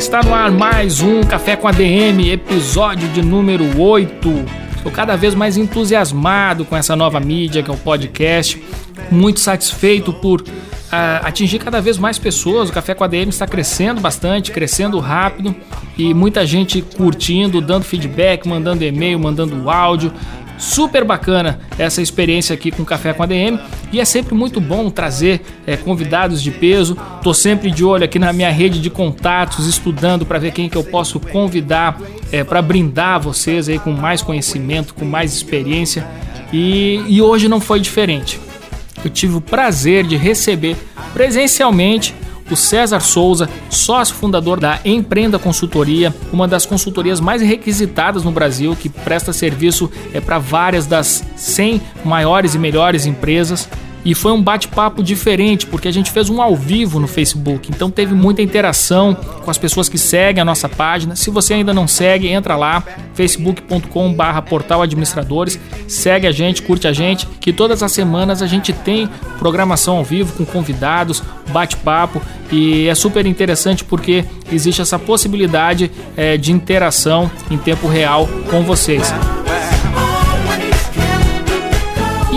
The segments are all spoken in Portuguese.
Está no ar mais um Café com ADM, episódio de número 8. Estou cada vez mais entusiasmado com essa nova mídia que é o podcast, muito satisfeito por uh, atingir cada vez mais pessoas. O Café com a DM está crescendo bastante, crescendo rápido e muita gente curtindo, dando feedback, mandando e-mail, mandando áudio. Super bacana essa experiência aqui com Café com a DM e é sempre muito bom trazer é, convidados de peso. Tô sempre de olho aqui na minha rede de contatos, estudando para ver quem que eu posso convidar é, para brindar vocês aí com mais conhecimento, com mais experiência. E, e hoje não foi diferente. Eu tive o prazer de receber presencialmente o César Souza, sócio fundador da Empreenda Consultoria, uma das consultorias mais requisitadas no Brasil, que presta serviço é, para várias das 100 maiores e melhores empresas. E foi um bate-papo diferente, porque a gente fez um ao vivo no Facebook, então teve muita interação com as pessoas que seguem a nossa página. Se você ainda não segue, entra lá, facebook.com/barra portal administradores, segue a gente, curte a gente, que todas as semanas a gente tem programação ao vivo com convidados, bate-papo e é super interessante porque existe essa possibilidade é, de interação em tempo real com vocês.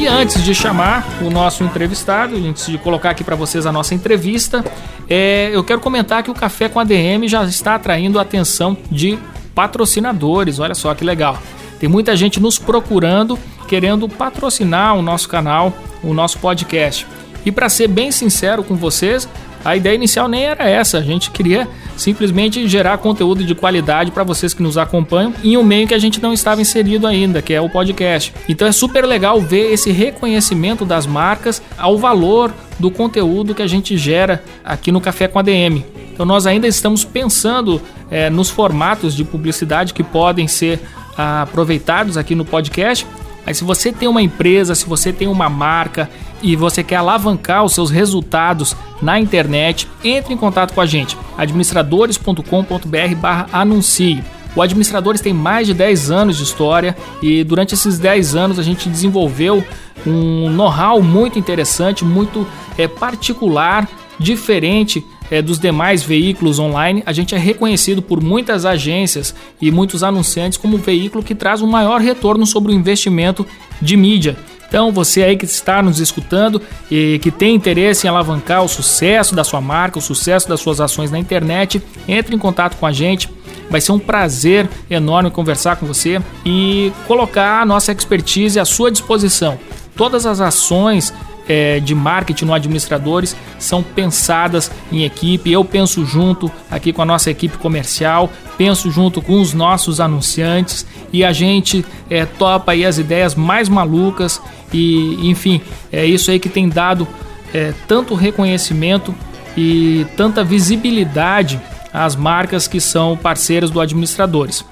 E antes de chamar o nosso entrevistado, antes de colocar aqui para vocês a nossa entrevista, é, eu quero comentar que o Café com ADM já está atraindo a atenção de patrocinadores. Olha só que legal. Tem muita gente nos procurando, querendo patrocinar o nosso canal, o nosso podcast. E para ser bem sincero com vocês, a ideia inicial nem era essa. A gente queria simplesmente gerar conteúdo de qualidade para vocês que nos acompanham em um meio que a gente não estava inserido ainda, que é o podcast. Então é super legal ver esse reconhecimento das marcas ao valor do conteúdo que a gente gera aqui no Café com a DM. Então nós ainda estamos pensando é, nos formatos de publicidade que podem ser ah, aproveitados aqui no podcast. Mas se você tem uma empresa, se você tem uma marca e você quer alavancar os seus resultados na internet, entre em contato com a gente, administradores.com.br/anuncie. O Administradores tem mais de 10 anos de história e durante esses 10 anos a gente desenvolveu um know-how muito interessante, muito é, particular, diferente é, dos demais veículos online. A gente é reconhecido por muitas agências e muitos anunciantes como o veículo que traz um maior retorno sobre o investimento de mídia. Então, você aí que está nos escutando e que tem interesse em alavancar o sucesso da sua marca, o sucesso das suas ações na internet, entre em contato com a gente. Vai ser um prazer enorme conversar com você e colocar a nossa expertise à sua disposição. Todas as ações é, de marketing no Administradores são pensadas em equipe. Eu penso junto aqui com a nossa equipe comercial, penso junto com os nossos anunciantes e a gente é, topa aí as ideias mais malucas e, enfim, é isso aí que tem dado é, tanto reconhecimento e tanta visibilidade às marcas que são parceiras do Administradores.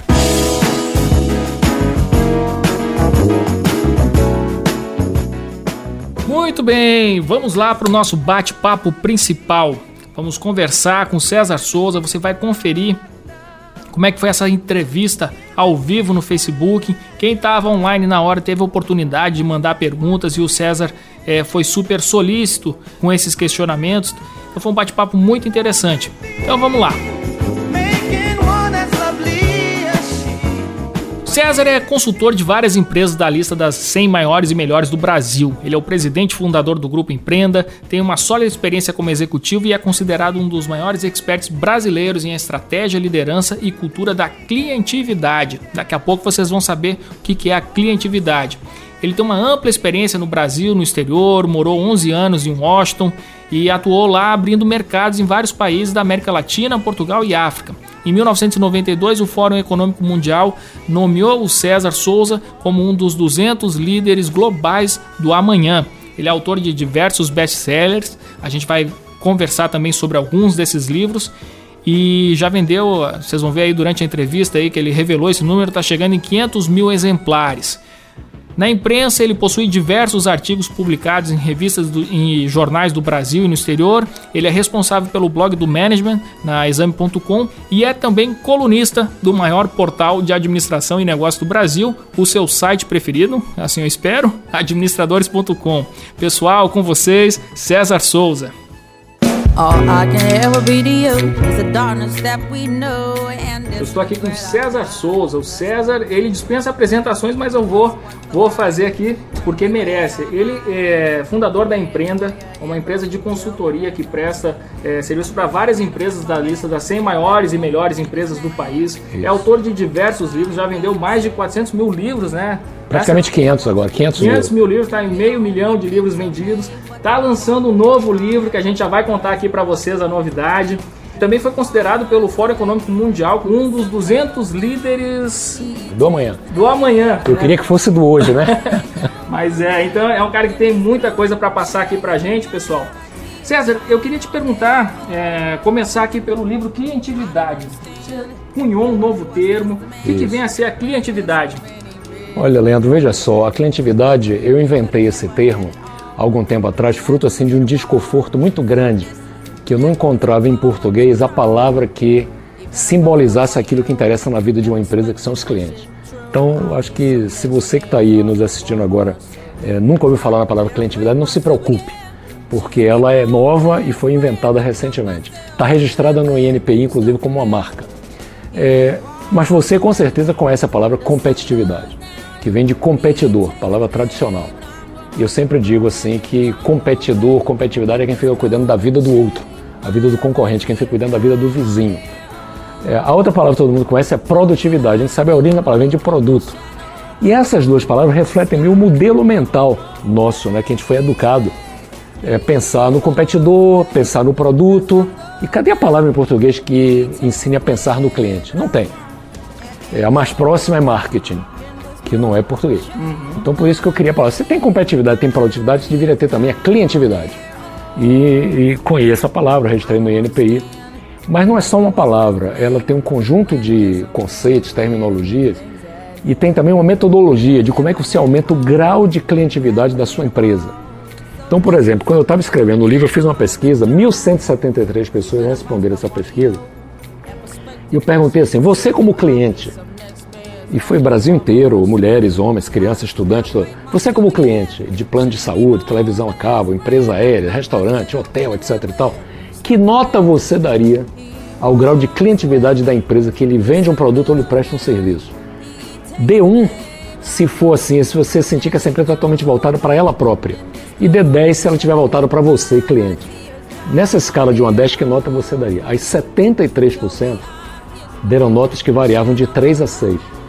Muito bem, vamos lá para o nosso bate-papo principal. Vamos conversar com César Souza. Você vai conferir como é que foi essa entrevista ao vivo no Facebook. Quem estava online na hora teve a oportunidade de mandar perguntas e o César é, foi super solícito com esses questionamentos. Então foi um bate-papo muito interessante. Então vamos lá. César é consultor de várias empresas da lista das 100 maiores e melhores do Brasil. Ele é o presidente fundador do Grupo Empreenda, tem uma sólida experiência como executivo e é considerado um dos maiores experts brasileiros em estratégia, liderança e cultura da clientividade. Daqui a pouco vocês vão saber o que é a clientividade. Ele tem uma ampla experiência no Brasil, no exterior, morou 11 anos em Washington e atuou lá abrindo mercados em vários países da América Latina, Portugal e África. Em 1992, o Fórum Econômico Mundial nomeou o César Souza como um dos 200 líderes globais do amanhã. Ele é autor de diversos best-sellers. A gente vai conversar também sobre alguns desses livros. E já vendeu, vocês vão ver aí durante a entrevista aí que ele revelou esse número, está chegando em 500 mil exemplares. Na imprensa, ele possui diversos artigos publicados em revistas e jornais do Brasil e no exterior. Ele é responsável pelo blog do Management na Exame.com e é também colunista do maior portal de administração e negócio do Brasil, o seu site preferido, assim eu espero, administradores.com. Pessoal, com vocês, César Souza. Eu estou aqui com César Souza. O César, ele dispensa apresentações, mas eu vou, vou fazer aqui porque merece. Ele é fundador da Empreenda, uma empresa de consultoria que presta é, serviço para várias empresas da lista das 100 maiores e melhores empresas do país. Isso. É autor de diversos livros, já vendeu mais de 400 mil livros, né? Praticamente Essa, 500 agora, 500, 500 mil livros, está em meio milhão de livros vendidos. Está lançando um novo livro que a gente já vai contar aqui para vocês a novidade. Também foi considerado pelo Fórum Econômico Mundial um dos 200 líderes do amanhã. Do amanhã. Eu né? queria que fosse do hoje, né? Mas é, então é um cara que tem muita coisa para passar aqui para gente, pessoal. César, eu queria te perguntar, é, começar aqui pelo livro Clientividade. Você cunhou um novo termo. O que, que vem a ser a clientividade? Olha, Leandro, veja só, a clientividade, eu inventei esse termo há algum tempo atrás, fruto assim de um desconforto muito grande, que eu não encontrava em português a palavra que simbolizasse aquilo que interessa na vida de uma empresa, que são os clientes. Então, acho que se você que está aí nos assistindo agora é, nunca ouviu falar na palavra clientividade, não se preocupe, porque ela é nova e foi inventada recentemente. Está registrada no INPI, inclusive, como uma marca. É, mas você com certeza conhece a palavra competitividade que vem de competidor, palavra tradicional. E eu sempre digo assim que competidor, competitividade é quem fica cuidando da vida do outro, a vida do concorrente, quem fica cuidando da vida do vizinho. É, a outra palavra que todo mundo conhece é produtividade. A gente sabe a origem da palavra, vem de produto. E essas duas palavras refletem o modelo mental nosso, né, que a gente foi educado. É pensar no competidor, pensar no produto. E cadê a palavra em português que ensine a pensar no cliente? Não tem. É, a mais próxima é marketing que não é português. Uhum. Então por isso que eu queria falar, você tem competitividade, tem produtividade, você deveria ter também a clientividade. E, e conheço a palavra, registrei no INPI. Mas não é só uma palavra, ela tem um conjunto de conceitos, terminologias e tem também uma metodologia de como é que você aumenta o grau de clientividade da sua empresa. Então, por exemplo, quando eu estava escrevendo o livro, eu fiz uma pesquisa, 1.173 pessoas responderam essa pesquisa. E eu perguntei assim: você, como cliente, e foi Brasil inteiro, mulheres, homens, crianças, estudantes. Você como cliente de plano de saúde, televisão a cabo, empresa aérea, restaurante, hotel, etc e tal, que nota você daria ao grau de clientividade da empresa que ele vende um produto ou lhe presta um serviço? Dê um se for assim, se você sentir que essa empresa é totalmente voltada para ela própria. E dê 10 se ela estiver voltada para você, cliente. Nessa escala de 1 a 10, que nota você daria? As 73% deram notas que variavam de 3 a 6.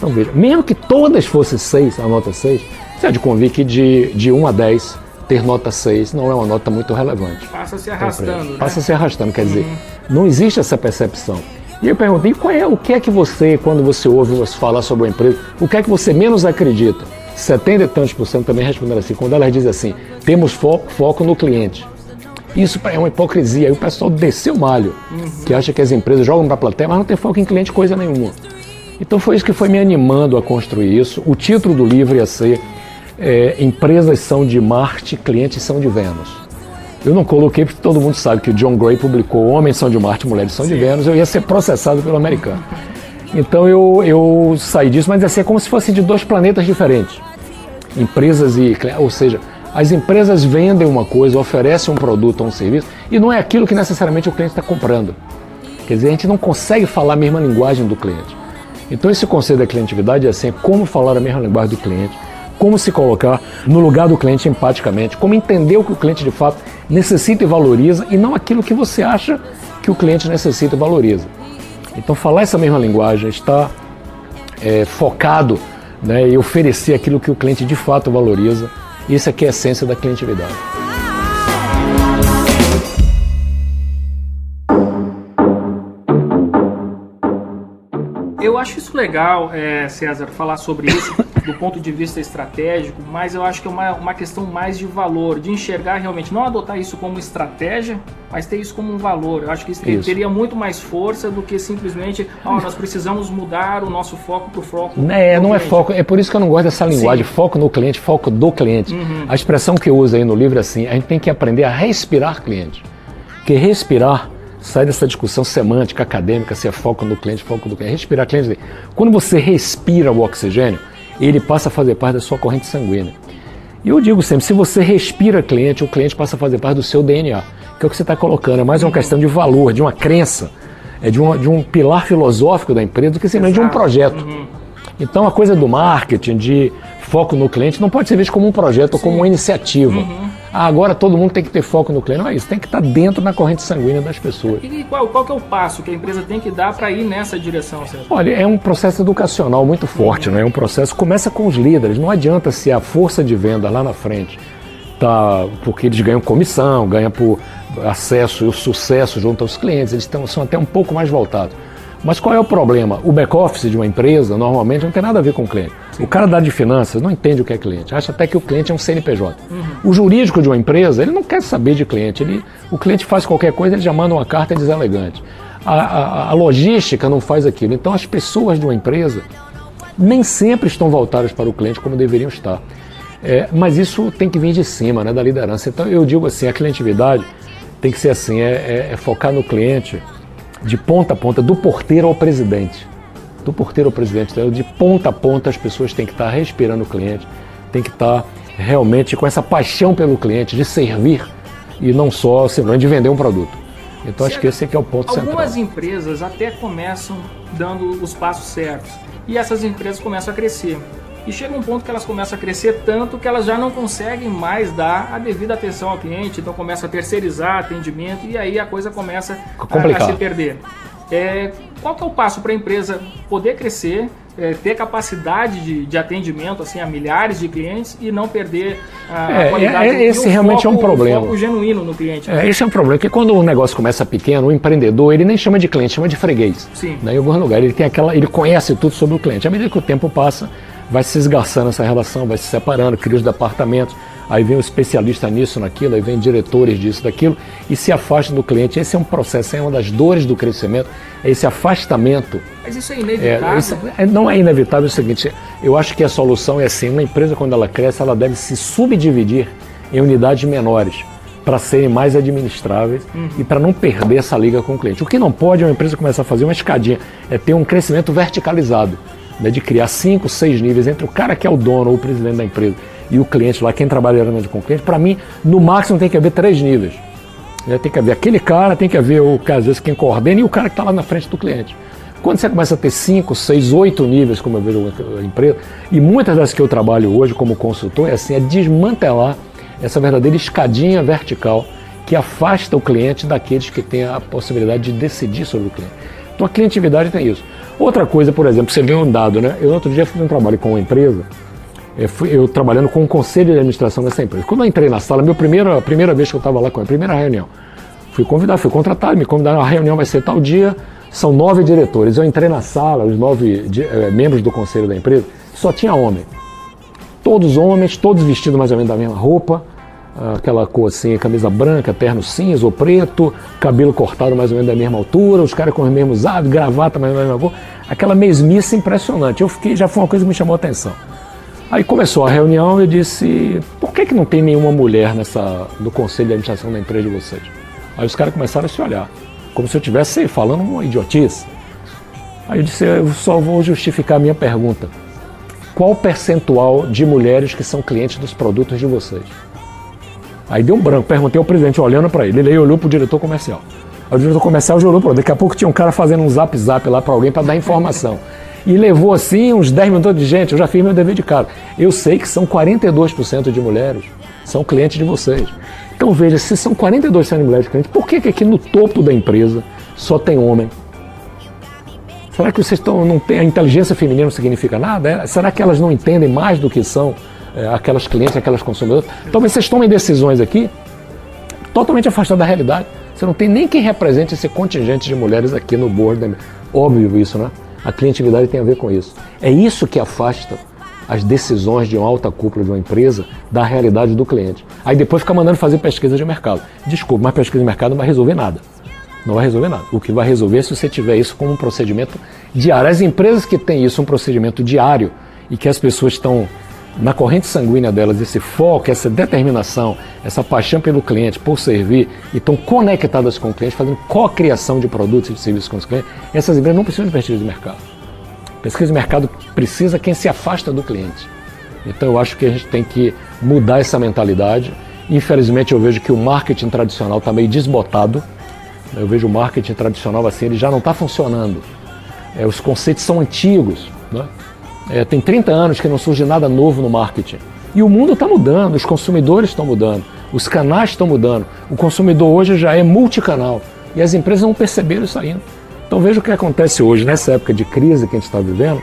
Então veja, mesmo que todas fossem 6, a nota 6, você há de convir que de, de 1 a 10 ter nota 6 não é uma nota muito relevante. Passa se arrastando. Né? Passa se arrastando, quer dizer, uhum. não existe essa percepção. E eu perguntei, qual é, o que é que você, quando você ouve você falar sobre uma empresa, o que é que você menos acredita? 70 e tantos por cento também responderam assim, quando elas dizem assim, temos foco, foco no cliente. Isso é uma hipocrisia. Aí o pessoal desceu o malho, uhum. que acha que as empresas jogam para a plateia, mas não tem foco em cliente coisa nenhuma. Então foi isso que foi me animando a construir isso. O título do livro ia ser é, Empresas são de Marte, clientes são de Vênus. Eu não coloquei porque todo mundo sabe que o John Gray publicou Homens são de Marte, Mulheres são Sim. de Vênus. Eu ia ser processado pelo americano. Então eu, eu saí disso, mas ia ser como se fosse de dois planetas diferentes. Empresas e. Ou seja, as empresas vendem uma coisa, oferecem um produto ou um serviço e não é aquilo que necessariamente o cliente está comprando. Quer dizer, a gente não consegue falar a mesma linguagem do cliente. Então esse conceito da clientividade é assim, é como falar a mesma linguagem do cliente, como se colocar no lugar do cliente empaticamente, como entender o que o cliente de fato necessita e valoriza e não aquilo que você acha que o cliente necessita e valoriza. Então falar essa mesma linguagem, estar é, focado né, e oferecer aquilo que o cliente de fato valoriza, isso aqui é a essência da clientividade. Acho isso legal, é, César, falar sobre isso, do ponto de vista estratégico, mas eu acho que é uma, uma questão mais de valor, de enxergar realmente, não adotar isso como estratégia, mas ter isso como um valor. Eu acho que isso, isso. teria muito mais força do que simplesmente, oh, nós precisamos mudar o nosso foco para o foco. É, não é cliente. é foco, é por isso que eu não gosto dessa linguagem, Sim. foco no cliente, foco do cliente. Uhum. A expressão que eu uso aí no livro é assim, a gente tem que aprender a respirar cliente. Porque respirar sai dessa discussão semântica, acadêmica, se é foco no cliente, foco no cliente. Respirar cliente, quando você respira o oxigênio, ele passa a fazer parte da sua corrente sanguínea. E eu digo sempre, se você respira cliente, o cliente passa a fazer parte do seu DNA, que é o que você está colocando. É mais uma questão de valor, de uma crença, é de, uma, de um pilar filosófico da empresa do que simplesmente de um projeto. Uhum. Então a coisa do marketing, de foco no cliente, não pode ser visto como um projeto Sim. ou como uma iniciativa. Uhum. Ah, agora todo mundo tem que ter foco no cliente. Não é isso, tem que estar dentro da corrente sanguínea das pessoas. E qual, qual é o passo que a empresa tem que dar para ir nessa direção, Sérgio? Olha, é um processo educacional muito forte, uhum. né? é um processo começa com os líderes. Não adianta se a força de venda lá na frente tá porque eles ganham comissão, ganham por acesso e o sucesso junto aos clientes, eles tão, são até um pouco mais voltados. Mas qual é o problema? O back-office de uma empresa normalmente não tem nada a ver com o cliente. O cara da de finanças não entende o que é cliente, acha até que o cliente é um CNPJ. Uhum. O jurídico de uma empresa, ele não quer saber de cliente. Ele, o cliente faz qualquer coisa, ele já manda uma carta deselegante. A, a, a logística não faz aquilo. Então as pessoas de uma empresa nem sempre estão voltadas para o cliente como deveriam estar. É, mas isso tem que vir de cima, né, da liderança. Então eu digo assim, a clientividade tem que ser assim, é, é, é focar no cliente de ponta a ponta, do porteiro ao presidente. Do porteiro ao presidente. Então, de ponta a ponta, as pessoas têm que estar respirando o cliente, têm que estar realmente com essa paixão pelo cliente, de servir e não só simplesmente de vender um produto. Então, certo. acho que esse aqui é o ponto Algumas central. Algumas empresas até começam dando os passos certos e essas empresas começam a crescer. E chega um ponto que elas começam a crescer tanto que elas já não conseguem mais dar a devida atenção ao cliente, então começa a terceirizar atendimento e aí a coisa começa a, a, se perder. É, qual que é o passo para a empresa poder crescer, é, ter capacidade de, de, atendimento assim a milhares de clientes e não perder a, é, a qualidade é, esse realmente foco, é um problema. foco genuíno no cliente. Né? É, esse é um problema, porque quando o negócio começa pequeno, o empreendedor ele nem chama de cliente, chama de freguês. Sim. Né? Em algum lugar ele tem aquela, ele conhece tudo sobre o cliente. À medida que o tempo passa, vai se esgarçando essa relação, vai se separando, cria os departamentos, aí vem o um especialista nisso, naquilo, aí vem diretores disso, daquilo, e se afasta do cliente. Esse é um processo, é uma das dores do crescimento, é esse afastamento. Mas isso é inevitável? É, isso é, não é inevitável é o seguinte, eu acho que a solução é assim, uma empresa quando ela cresce, ela deve se subdividir em unidades menores para serem mais administráveis uhum. e para não perder essa liga com o cliente. O que não pode é uma empresa começar a fazer uma escadinha, é ter um crescimento verticalizado né, de criar cinco, seis níveis entre o cara que é o dono ou o presidente da empresa e o cliente lá, quem trabalha diretamente com o cliente, para mim, no máximo tem que haver três níveis. Né, tem que haver aquele cara, tem que haver o às vezes quem coordena e o cara que está lá na frente do cliente. Quando você começa a ter cinco, seis, oito níveis, como eu vejo a empresa, e muitas das que eu trabalho hoje como consultor, é assim, é desmantelar essa verdadeira escadinha vertical que afasta o cliente daqueles que têm a possibilidade de decidir sobre o cliente. Então a clientividade tem isso. Outra coisa, por exemplo, você vê um dado, né? Eu outro dia fiz um trabalho com uma empresa, eu, fui, eu trabalhando com o conselho de administração dessa empresa. Quando eu entrei na sala, minha primeira, primeira vez que eu estava lá com a primeira reunião, fui convidado, fui contratado, me convidaram, a reunião vai ser tal dia, são nove diretores. Eu entrei na sala, os nove é, membros do conselho da empresa, só tinha homem. Todos homens, todos vestidos mais ou menos da mesma roupa, aquela cor assim, camisa branca, terno cinza ou preto, cabelo cortado mais ou menos da mesma altura, os caras com os mesmos hábitos, gravata mais ou menos da mesma cor, aquela mesmice impressionante. Eu fiquei, já foi uma coisa que me chamou a atenção. Aí começou a reunião e eu disse, por que, que não tem nenhuma mulher nessa, no conselho de administração da empresa de vocês? Aí os caras começaram a se olhar, como se eu estivesse falando uma idiotice. Aí eu disse, eu só vou justificar a minha pergunta. Qual o percentual de mulheres que são clientes dos produtos de vocês? Aí deu um branco, perguntei ao presidente olhando para ele, ele olhou para o diretor comercial. Aí o diretor comercial já olhou para daqui a pouco tinha um cara fazendo um zap zap lá para alguém para dar informação. E levou assim uns 10 minutos de gente, eu já fiz meu dever de casa. Eu sei que são 42% de mulheres, são clientes de vocês. Então veja, se são 42% de mulheres clientes, por que, que aqui no topo da empresa só tem homem? Será que vocês estão, não tem, a inteligência feminina não significa nada? Será que elas não entendem mais do que são é, aquelas clientes, aquelas consumidoras. Talvez vocês tomem decisões aqui totalmente afastadas da realidade. Você não tem nem quem represente esse contingente de mulheres aqui no board. Óbvio isso, né? A clientividade tem a ver com isso. É isso que afasta as decisões de uma alta cúpula de uma empresa da realidade do cliente. Aí depois fica mandando fazer pesquisa de mercado. Desculpa, mas pesquisa de mercado não vai resolver nada. Não vai resolver nada. O que vai resolver é se você tiver isso como um procedimento diário. As empresas que têm isso, um procedimento diário, e que as pessoas estão na corrente sanguínea delas, esse foco, essa determinação, essa paixão pelo cliente, por servir, e estão conectadas com o cliente, fazendo co-criação de produtos e de serviços com os clientes, essas empresas não precisam de pesquisa de mercado. Pesquisa de mercado precisa quem se afasta do cliente. Então eu acho que a gente tem que mudar essa mentalidade. Infelizmente eu vejo que o marketing tradicional está meio desbotado. Eu vejo o marketing tradicional assim, ele já não está funcionando. É, os conceitos são antigos. Né? É, tem 30 anos que não surge nada novo no marketing. E o mundo está mudando, os consumidores estão mudando, os canais estão mudando. O consumidor hoje já é multicanal. E as empresas não perceberam isso ainda. Então veja o que acontece hoje, nessa época de crise que a gente está vivendo.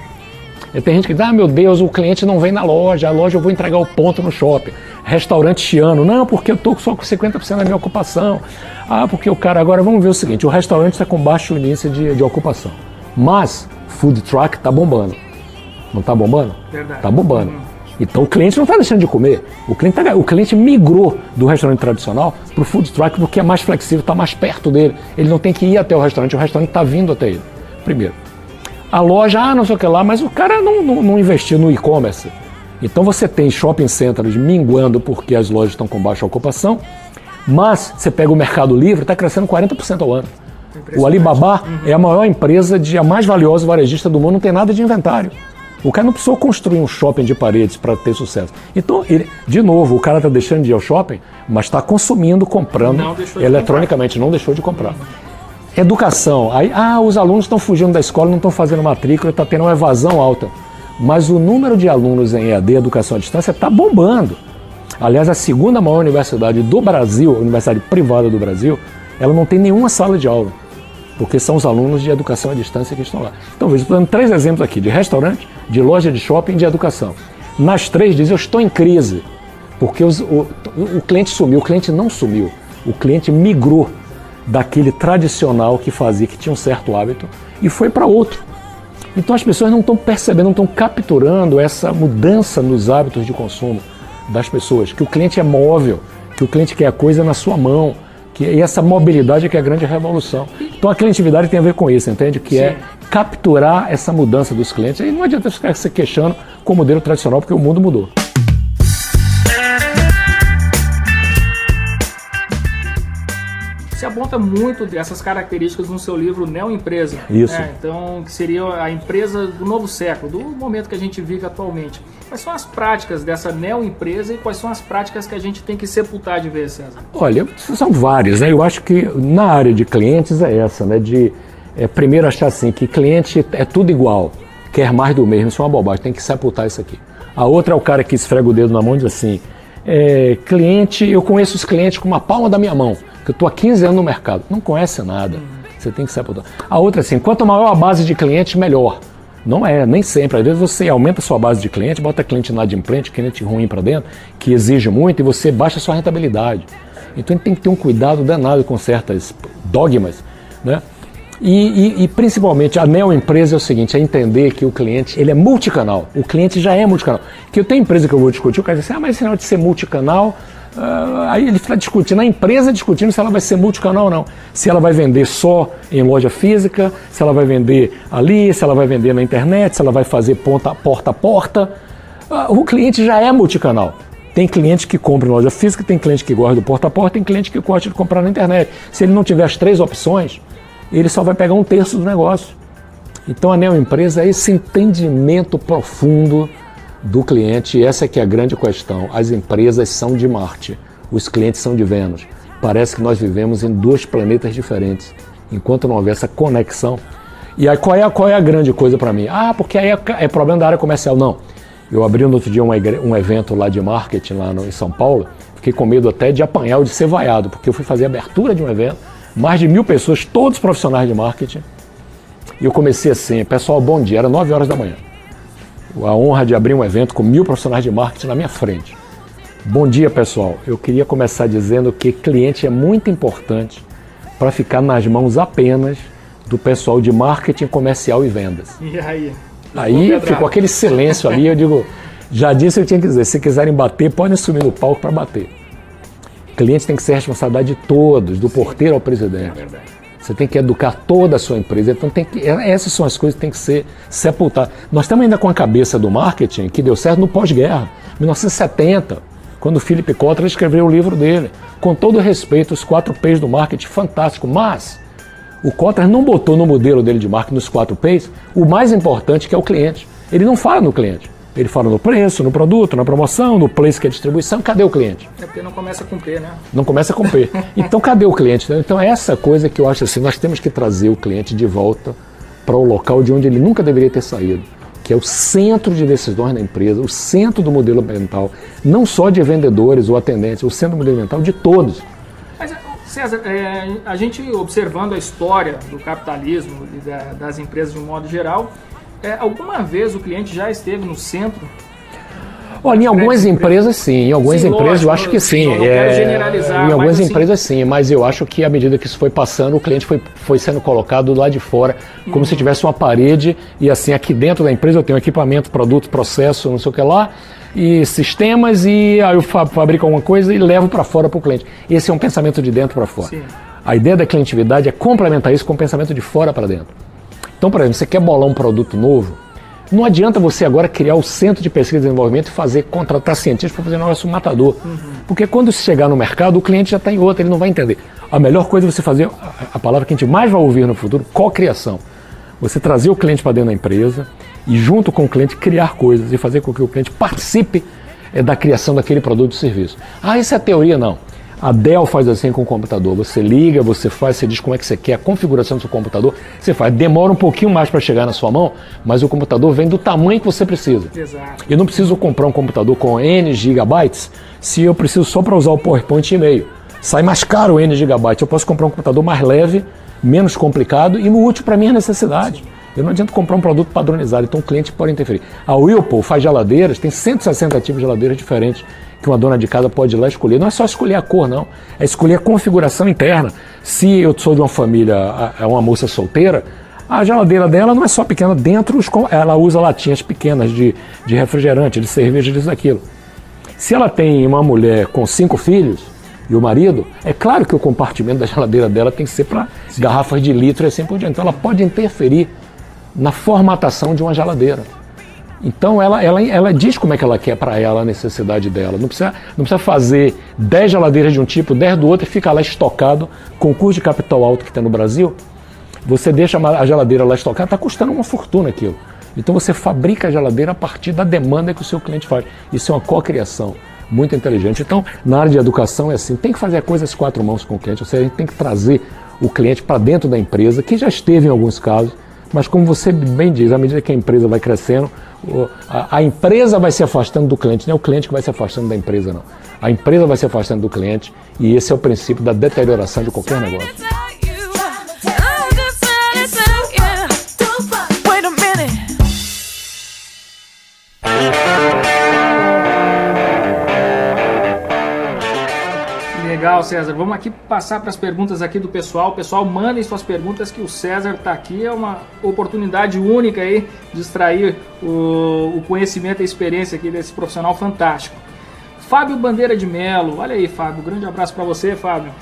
E tem gente que diz, ah meu Deus, o cliente não vem na loja, a loja eu vou entregar o ponto no shopping. Restaurante chiano, não, porque eu estou só com 50% da minha ocupação. Ah, porque o cara, agora vamos ver o seguinte, o restaurante está com baixo índice de, de ocupação. Mas food truck está bombando. Não está bombando? Verdade. Está bombando. Uhum. Então o cliente não está deixando de comer. O cliente, tá, o cliente migrou do restaurante tradicional para o food truck porque é mais flexível, está mais perto dele. Ele não tem que ir até o restaurante, o restaurante está vindo até ele. Primeiro. A loja, ah, não sei o que lá, mas o cara não, não, não investiu no e-commerce. Então você tem shopping centers minguando porque as lojas estão com baixa ocupação, mas você pega o Mercado Livre, está crescendo 40% ao ano. O Alibaba uhum. é a maior empresa, de, a mais valiosa varejista do mundo, não tem nada de inventário. O cara não precisou construir um shopping de paredes para ter sucesso. Então, ele, de novo, o cara está deixando de ir ao shopping, mas está consumindo, comprando não eletronicamente, não deixou de comprar. Educação. Aí, ah, os alunos estão fugindo da escola, não estão fazendo matrícula, está tendo uma evasão alta. Mas o número de alunos em EAD, educação à distância, está bombando. Aliás, a segunda maior universidade do Brasil, a universidade privada do Brasil, ela não tem nenhuma sala de aula porque são os alunos de educação à distância que estão lá. Então, veja, estou dando três exemplos aqui: de restaurante, de loja de shopping de educação. Nas três diz: eu estou em crise, porque os, o, o cliente sumiu. O cliente não sumiu, o cliente migrou daquele tradicional que fazia, que tinha um certo hábito, e foi para outro. Então as pessoas não estão percebendo, não estão capturando essa mudança nos hábitos de consumo das pessoas, que o cliente é móvel, que o cliente quer a coisa na sua mão, que, e essa mobilidade é que é a grande revolução. Então a clientividade tem a ver com isso, entende? Que é Sim. é capturar essa mudança dos clientes. Aí não adianta ficar se queixando com o modelo tradicional, porque o mundo mudou. Você aponta muito dessas características no seu livro Neo Empresa. Isso. Né? Então, que seria a empresa do novo século, do momento que a gente vive atualmente. Quais são as práticas dessa neo empresa e quais são as práticas que a gente tem que sepultar de vez, César? Olha, são várias, né? Eu acho que na área de clientes é essa, né? De é, primeiro achar assim que cliente é tudo igual, quer mais do mesmo, isso é uma bobagem, tem que sepultar isso aqui. A outra é o cara que esfrega o dedo na mão e diz assim: é, cliente, eu conheço os clientes com uma palma da minha mão, que eu estou há 15 anos no mercado. Não conhece nada. Você tem que sepultar. A outra é assim: quanto maior a base de clientes, melhor. Não é, nem sempre. Às vezes você aumenta a sua base de cliente, bota cliente inadimplente, cliente ruim para dentro, que exige muito, e você baixa a sua rentabilidade. Então a gente tem que ter um cuidado danado com certas dogmas, né? E, e, e, principalmente a neo empresa é o seguinte, é entender que o cliente ele é multicanal. O cliente já é multicanal. Que eu tenho empresa que eu vou discutir, o cara diz assim, ah, mas esse negócio de ser multicanal, Uh, aí ele está discutindo, a empresa discutindo se ela vai ser multicanal ou não. Se ela vai vender só em loja física, se ela vai vender ali, se ela vai vender na internet, se ela vai fazer ponta, porta a porta. Uh, o cliente já é multicanal. Tem cliente que compra em loja física, tem cliente que gosta do porta a porta, tem cliente que gosta de comprar na internet. Se ele não tiver as três opções, ele só vai pegar um terço do negócio. Então a neoempresa é esse entendimento profundo do cliente, e essa é que é a grande questão. As empresas são de Marte, os clientes são de Vênus. Parece que nós vivemos em dois planetas diferentes, enquanto não houver essa conexão. E aí qual é, qual é a grande coisa para mim? Ah, porque aí é, é, problema da área comercial. Não. Eu abri no outro dia um, um evento lá de marketing lá no, em São Paulo, fiquei com medo até de apanhar ou de ser vaiado, porque eu fui fazer a abertura de um evento, mais de mil pessoas, todos profissionais de marketing, e eu comecei assim, pessoal, bom dia, era 9 horas da manhã a honra de abrir um evento com mil profissionais de marketing na minha frente. Bom dia, pessoal. Eu queria começar dizendo que cliente é muito importante para ficar nas mãos apenas do pessoal de marketing comercial e vendas. E aí? Aí ficou aquele silêncio ali, eu digo, Já disse, eu tinha que dizer, se quiserem bater, podem assumir no palco para bater. Cliente tem que ser responsabilidade de todos, do porteiro ao presidente. É você tem que educar toda a sua empresa. Então tem que, é, essas são as coisas que têm que ser sepultadas. Nós estamos ainda com a cabeça do marketing que deu certo no pós-guerra, 1970, quando o Philip Kotler escreveu o livro dele. Com todo respeito, os quatro P's do marketing, fantástico. Mas o Kotler não botou no modelo dele de marketing, nos quatro P's, o mais importante que é o cliente. Ele não fala no cliente. Ele fala no preço, no produto, na promoção, no place que é distribuição. Cadê o cliente? É porque não começa com P, né? Não começa com P. Então, cadê o cliente? Então, é essa coisa que eu acho assim, nós temos que trazer o cliente de volta para o local de onde ele nunca deveria ter saído, que é o centro de decisões da empresa, o centro do modelo mental, não só de vendedores ou atendentes, o centro do modelo mental de todos. Mas, César, é, a gente observando a história do capitalismo e da, das empresas de um modo geral, é, alguma vez o cliente já esteve no centro? Olha, em algumas empresas sim, em algumas sim, empresas lógico, eu acho que sim. Não, não é, generalizar, em algumas assim, empresas sim, mas eu acho que à medida que isso foi passando, o cliente foi, foi sendo colocado lá de fora, como uhum. se tivesse uma parede e assim, aqui dentro da empresa eu tenho equipamento, produto, processo, não sei o que lá, e sistemas, e aí eu fabrico alguma coisa e levo para fora para o cliente. Esse é um pensamento de dentro para fora. Sim. A ideia da clientividade é complementar isso com um pensamento de fora para dentro. Então, por exemplo, você quer bolar um produto novo, não adianta você agora criar o centro de pesquisa e desenvolvimento e fazer, contratar cientistas para fazer um negócio matador. Uhum. Porque quando chegar no mercado, o cliente já está em outra, ele não vai entender. A melhor coisa é você fazer, a palavra que a gente mais vai ouvir no futuro, co-criação. Você trazer o cliente para dentro da empresa e, junto com o cliente, criar coisas e fazer com que o cliente participe é, da criação daquele produto ou serviço. Ah, isso é teoria? Não. A Dell faz assim com o computador. Você liga, você faz, você diz como é que você quer a configuração do seu computador. Você faz. Demora um pouquinho mais para chegar na sua mão, mas o computador vem do tamanho que você precisa. Exato. Eu não preciso comprar um computador com N gigabytes se eu preciso só para usar o PowerPoint e e-mail. Sai mais caro o N gigabytes. Eu posso comprar um computador mais leve, menos complicado e útil para minha necessidade. Eu não adianta comprar um produto padronizado, então o cliente pode interferir. A Whirlpool faz geladeiras, tem 160 tipos de geladeiras diferentes que uma dona de casa pode ir lá escolher. Não é só escolher a cor, não. É escolher a configuração interna. Se eu sou de uma família, é uma moça solteira, a geladeira dela não é só pequena, dentro ela usa latinhas pequenas de, de refrigerante, de cerveja, disso daquilo. Se ela tem uma mulher com cinco filhos e o marido, é claro que o compartimento da geladeira dela tem que ser para garrafas de litro e assim por diante. Então ela pode interferir na formatação de uma geladeira. Então ela, ela, ela diz como é que ela quer para ela a necessidade dela. Não precisa, não precisa fazer 10 geladeiras de um tipo, 10 do outro e ficar lá estocado com o custo de capital alto que tem no Brasil. Você deixa a geladeira lá estocada, está custando uma fortuna aquilo. Então você fabrica a geladeira a partir da demanda que o seu cliente faz. Isso é uma cocriação muito inteligente. Então, na área de educação é assim, tem que fazer coisas quatro mãos com o cliente, ou seja, a gente tem que trazer o cliente para dentro da empresa, que já esteve em alguns casos, mas como você bem diz, à medida que a empresa vai crescendo, a, empresa vai se afastando do cliente, não é o cliente que vai se afastando da empresa, não. A empresa vai se afastando do cliente e esse é o princípio da deterioração de qualquer negócio. Legal, César. Vamos aqui passar para as perguntas aqui do pessoal. Pessoal, mandem suas perguntas que o César está aqui. É uma oportunidade única aí de extrair o, o conhecimento e a experiência aqui desse profissional fantástico. Fábio Bandeira de Melo. Olha aí, Fábio. Grande abraço para você, Fábio.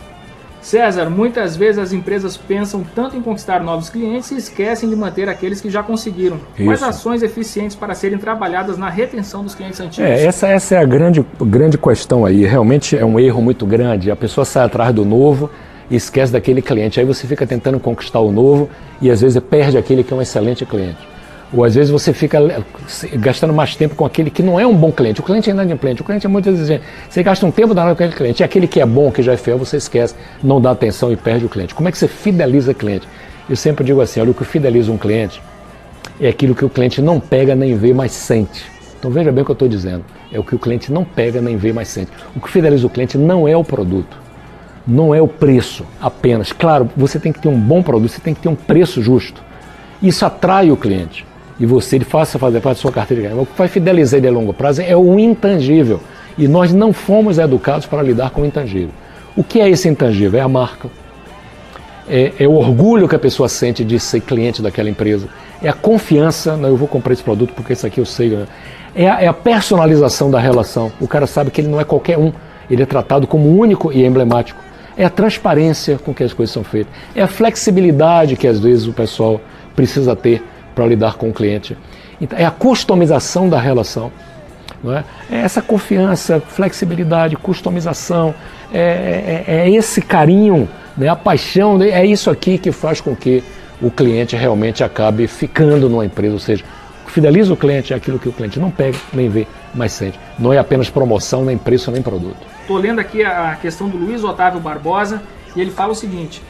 César, muitas vezes as empresas pensam tanto em conquistar novos clientes e esquecem de manter aqueles que já conseguiram. Isso. Quais ações eficientes para serem trabalhadas na retenção dos clientes antigos? É, essa, essa é a grande, grande questão aí. Realmente é um erro muito grande. A pessoa sai atrás do novo e esquece daquele cliente. Aí você fica tentando conquistar o novo e às vezes perde aquele que é um excelente cliente. Ou às vezes você fica gastando mais tempo com aquele que não é um bom cliente. O cliente é inadimplente, o cliente é muito exigente. Você gasta um tempo danado com aquele cliente. E aquele que é bom, que já é fiel, você esquece, não dá atenção e perde o cliente. Como é que você fideliza cliente? Eu sempre digo assim, olha, o que fideliza um cliente é aquilo que o cliente não pega nem vê, mas sente. Então veja bem o que eu estou dizendo. É o que o cliente não pega nem vê, mas sente. O que fideliza o cliente não é o produto, não é o preço apenas. Claro, você tem que ter um bom produto, você tem que ter um preço justo. Isso atrai o cliente e você ele faça fazer parte da sua carteira de cliente. O que vai fidelizar ele a longo prazo é o intangível. E nós não fomos educados para lidar com o intangível. O que é esse intangível? É a marca. é, é, o orgulho que a pessoa sente de ser cliente daquela empresa, é a confiança, não, eu vou comprar esse produto porque esse aqui eu sei, né? é, a, é a personalização da relação. O cara sabe que ele não é qualquer um, ele é tratado como único e emblemático. É a transparência com que as coisas são feitas, é a flexibilidade que às vezes o pessoal precisa ter para lidar com o cliente. Então, é a customização da relação. Não é? é essa confiança, flexibilidade, customização, é, é, é esse carinho, né? a paixão, né? é isso aqui que faz com que o cliente realmente acabe ficando numa empresa, ou seja, fideliza o cliente é aquilo que o cliente não pega, nem vê, mas sente. Não é apenas promoção, nem preço, nem produto. Estou lendo aqui a questão do Luiz Otávio Barbosa e ele fala o seguinte: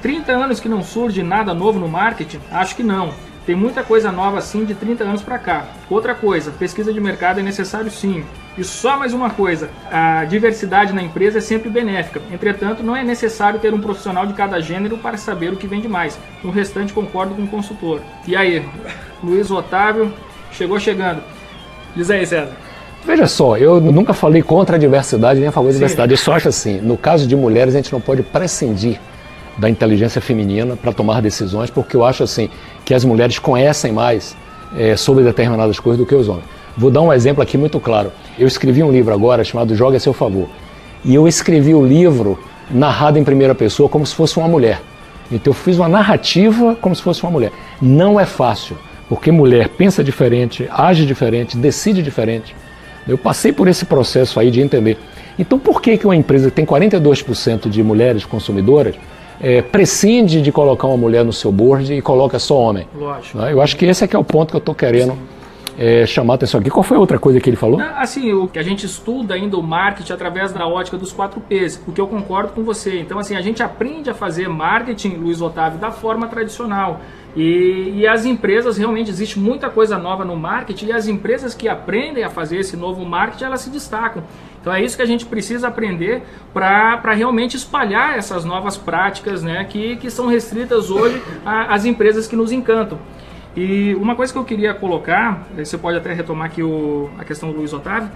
30 anos que não surge nada novo no marketing? Acho que não. Tem muita coisa nova assim de 30 anos para cá. Outra coisa, pesquisa de mercado é necessário sim. E só mais uma coisa, a diversidade na empresa é sempre benéfica. Entretanto, não é necessário ter um profissional de cada gênero para saber o que vende mais. No restante, concordo com o consultor. E aí, Luiz Otávio, chegou chegando. Diz aí, César. Veja só, eu nunca falei contra a diversidade nem a favor da diversidade. Eu só acho assim, no caso de mulheres, a gente não pode prescindir da inteligência feminina para tomar decisões, porque eu acho assim que as mulheres conhecem mais é, sobre determinadas coisas do que os homens. Vou dar um exemplo aqui muito claro. Eu escrevi um livro agora chamado Joga a seu favor. E eu escrevi o livro narrado em primeira pessoa como se fosse uma mulher. Então eu fiz uma narrativa como se fosse uma mulher. Não é fácil, porque mulher pensa diferente, age diferente, decide diferente. Eu passei por esse processo aí de entender. Então por que, que uma empresa que tem 42% de mulheres consumidoras é, prescinde de colocar uma mulher no seu board e coloca só homem. Lógico. Né? Eu acho que esse é que é o ponto que eu estou querendo é, chamar a atenção aqui. Qual foi a outra coisa que ele falou? Assim, o que a gente estuda ainda o marketing através da ótica dos 4 P's, o que eu concordo com você. Então, assim, a gente aprende a fazer marketing, Luiz Otávio, da forma tradicional. E, e, as empresas, realmente, existe muita coisa nova no marketing e as empresas que aprendem a fazer esse novo marketing, elas se destacam. Então é isso que a gente precisa aprender para realmente espalhar essas novas práticas né, que, que são restritas hoje às empresas que nos encantam. E uma coisa que eu queria colocar, você pode até retomar aqui o, a questão do Luiz Otávio,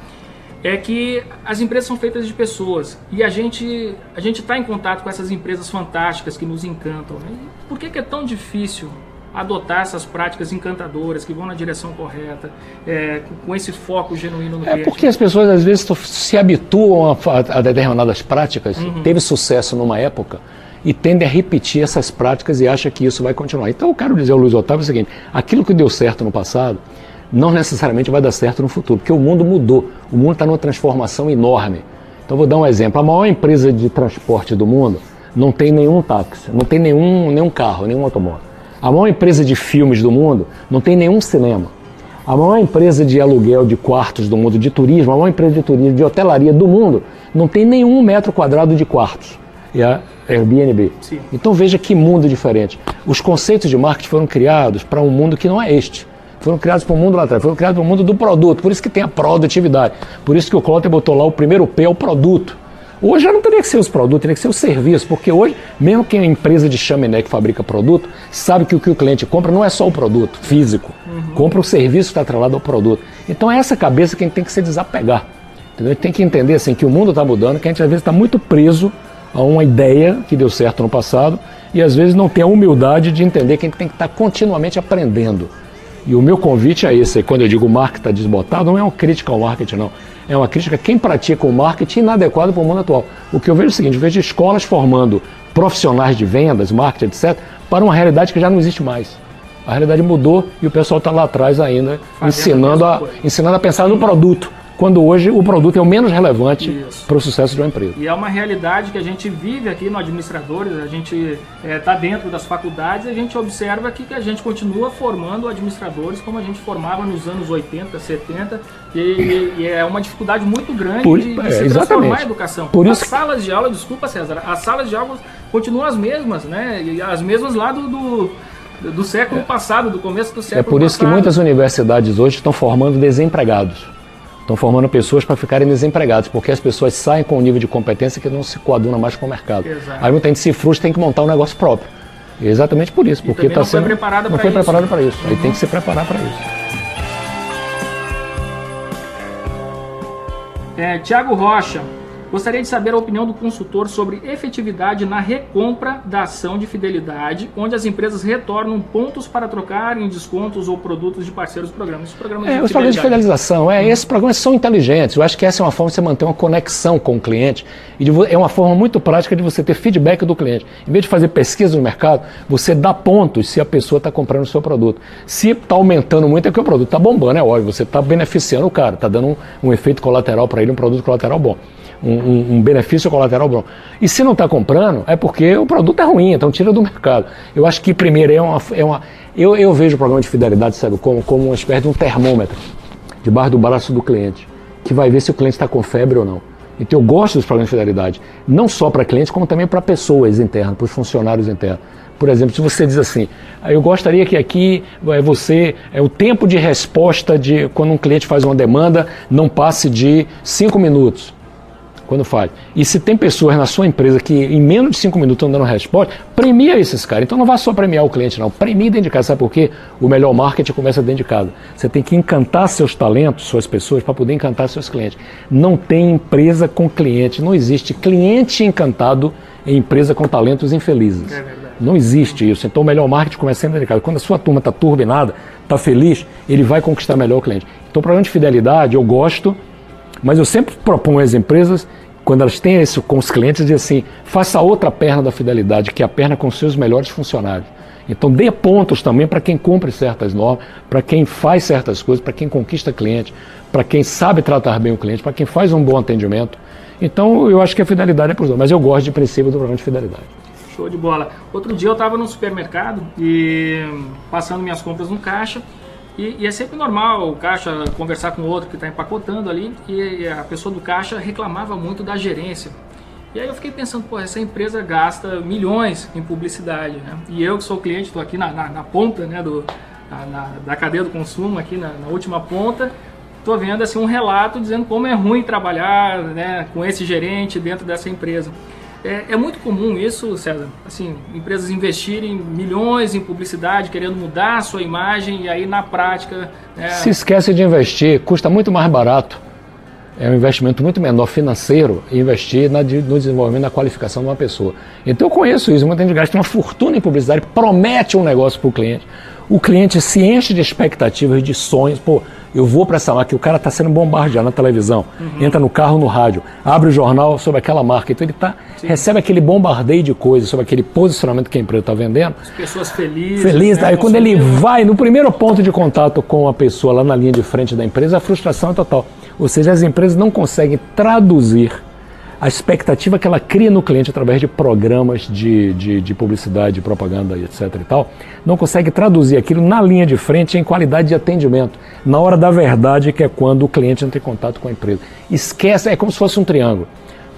é que as empresas são feitas de pessoas e a gente a gente está em contato com essas empresas fantásticas que nos encantam. Né? Por que, que é tão difícil adotar essas práticas encantadoras que vão na direção correta, é, com esse foco genuíno no é cliente. É porque as pessoas às vezes se habituam a, a determinadas práticas, uhum. teve sucesso numa época e tendem a repetir essas práticas e acha que isso vai continuar. Então eu quero dizer ao Luiz Otávio o seguinte: aquilo que deu certo no passado não necessariamente vai dar certo no futuro, porque o mundo mudou, o mundo está numa transformação enorme. Então vou dar um exemplo: a maior empresa de transporte do mundo não tem nenhum táxi, não tem nenhum, nenhum carro, nenhum automóvel. A maior empresa de filmes do mundo não tem nenhum cinema. A maior empresa de aluguel de quartos do mundo, de turismo, a maior empresa de turismo, de hotelaria do mundo, não tem nenhum metro quadrado de quartos. E a Airbnb. Sim. Então veja que mundo diferente. Os conceitos de marketing foram criados para um mundo que não é este. Foram criados para o mundo lá atrás, foram criados para o mundo do produto. Por isso que tem a produtividade. Por isso que o Clotter botou lá o primeiro P é o produto. Hoje já não teria que ser os produtos, teria que ser os serviços, porque hoje, mesmo que a empresa de chaminé que fabrica produto, sabe que o que o cliente compra não é só o produto físico, uhum. compra o serviço que está atrelado ao produto. Então é essa cabeça que a gente tem que se desapegar. Entendeu? A gente tem que entender assim, que o mundo está mudando, que a gente às vezes está muito preso a uma ideia que deu certo no passado e às vezes não tem a humildade de entender que a gente tem que estar tá continuamente aprendendo. E o meu convite é esse, quando eu digo o marketing está desbotado, não é uma crítica ao marketing, não é uma crítica a quem pratica o marketing inadequado para o mundo atual. O que eu vejo é o seguinte: eu vejo escolas formando profissionais de vendas, marketing, etc., para uma realidade que já não existe mais. A realidade mudou e o pessoal está lá atrás ainda, ensinando a, ensinando a pensar no produto quando hoje o produto é o menos relevante para o sucesso de uma empresa. E é uma realidade que a gente vive aqui no Administradores, a gente está é, tá dentro das faculdades e a gente observa que, que a gente continua formando administradores como a gente formava nos anos 80, 70, e, e, e é uma dificuldade muito grande Por, de, de é, se transformar a educação. Por as salas de aula, desculpa César, as salas de aula continuam as mesmas, né? E as mesmas lá do, do do século é. passado, do começo do século passado. É por isso passado. que muitas universidades hoje estão formando desempregados. Estão formando pessoas para ficarem desempregados, porque as pessoas saem com um nível de competência que não se coaduna mais com o mercado. Exato. Aí muita gente se frustra tem que montar um negócio próprio. E exatamente por isso, porque está sendo. Foi preparado não foi isso. preparado para isso. Uhum. Aí tem que se preparar para isso. É, Tiago Rocha, Gostaria de saber a opinião do consultor sobre efetividade na recompra da ação de fidelidade, onde as empresas retornam pontos para trocar em descontos ou produtos de parceiros do programa. Esses programas é, os programas de fidelização, é, esses programas são inteligentes. Eu acho que essa é uma forma de você manter uma conexão com o cliente e de, é uma forma muito prática de você ter feedback do cliente. Em vez de fazer pesquisa no mercado, você dá pontos se a pessoa está comprando o seu produto. Se está aumentando muito, é que o produto está bombando, é óbvio. Você está beneficiando o cara, está dando um, um efeito colateral para ele, um produto colateral bom um, um, benefício colateral bom. E se não está comprando, é porque o produto é ruim, então tira do mercado. Eu acho que primeiro é uma. É uma eu, eu vejo o programa de fidelidade, sabe, como, como uma espécie de um termômetro debaixo do braço do cliente, que vai ver se o cliente está com febre ou não. Então eu gosto dos programas de fidelidade, não só para clientes, como também para pessoas internas, para os funcionários internos. Por exemplo, se você diz assim, eu gostaria que aqui é, você, é, o tempo de resposta de quando um cliente faz uma demanda não passe de cinco minutos quando faz. E se tem pessoas na sua empresa que em menos de cinco minutos estão dando resposta, premia esses caras. Então não vá só premiar o cliente, não. Premie dentro de casa. Sabe por quê? O melhor marketing começa dentro de casa. Você tem que encantar seus talentos, suas pessoas, para poder encantar seus clientes. Não tem empresa com cliente. Não existe cliente encantado em empresa com talentos infelizes. É não existe isso. Então o melhor marketing começa dentro de casa. Quando a sua turma está turbinada, está feliz, ele vai conquistar melhor o cliente. Então, programa de fidelidade, eu gosto mas eu sempre proponho às empresas, quando elas têm isso com os clientes, dizer assim: faça outra perna da fidelidade, que é a perna com seus melhores funcionários. Então dê pontos também para quem cumpre certas normas, para quem faz certas coisas, para quem conquista cliente, para quem sabe tratar bem o cliente, para quem faz um bom atendimento. Então eu acho que a fidelidade é para os dois, mas eu gosto de princípio do programa de fidelidade. Show de bola. Outro dia eu estava no supermercado e passando minhas compras no caixa e, e, é sempre normal o caixa conversar com outro que está empacotando ali e a pessoa do caixa reclamava muito da gerência. E aí eu fiquei pensando, pô, essa empresa gasta milhões em publicidade, né? E eu que sou cliente, estou aqui na, na, na, ponta né, do, na, da cadeia do consumo, aqui na, na última ponta, estou vendo assim, um relato dizendo como é ruim trabalhar né, com esse gerente dentro dessa empresa. É, é, muito comum isso, César. Assim, empresas investirem milhões em publicidade, querendo mudar a sua imagem e aí na prática. Né... Se esquece de investir, custa muito mais barato. É um investimento muito menor financeiro investir na, no desenvolvimento, na qualificação de uma pessoa. Então eu conheço isso, muita gente gasta uma fortuna em publicidade, promete um negócio para o cliente. O cliente se enche de expectativas, de sonhos. Pô, eu vou para essa marca, o cara está sendo bombardeado na televisão, uhum. entra no carro, no rádio, abre o jornal sobre aquela marca. Então ele tá, recebe aquele bombardeio de coisas sobre aquele posicionamento que a empresa está vendendo. As pessoas felizes. Felizes. Né? Aí quando ele vai, no primeiro ponto de contato com a pessoa lá na linha de frente da empresa, a frustração é total. Ou seja, as empresas não conseguem traduzir a expectativa que ela cria no cliente através de programas de, de, de publicidade, de propaganda, etc. e tal, não consegue traduzir aquilo na linha de frente em qualidade de atendimento, na hora da verdade, que é quando o cliente entra em contato com a empresa. Esquece, é como se fosse um triângulo.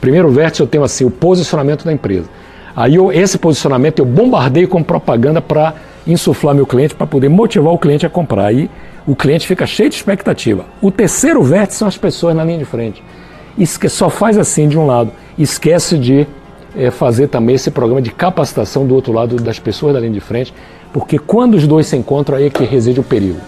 Primeiro vértice eu tenho assim, o posicionamento da empresa. Aí eu, esse posicionamento eu bombardeio com propaganda para insuflar meu cliente, para poder motivar o cliente a comprar. Aí o cliente fica cheio de expectativa. O terceiro vértice são as pessoas na linha de frente só faz assim de um lado, esquece de é, fazer também esse programa de capacitação do outro lado das pessoas da linha de frente, porque quando os dois se encontram aí é que reside o perigo.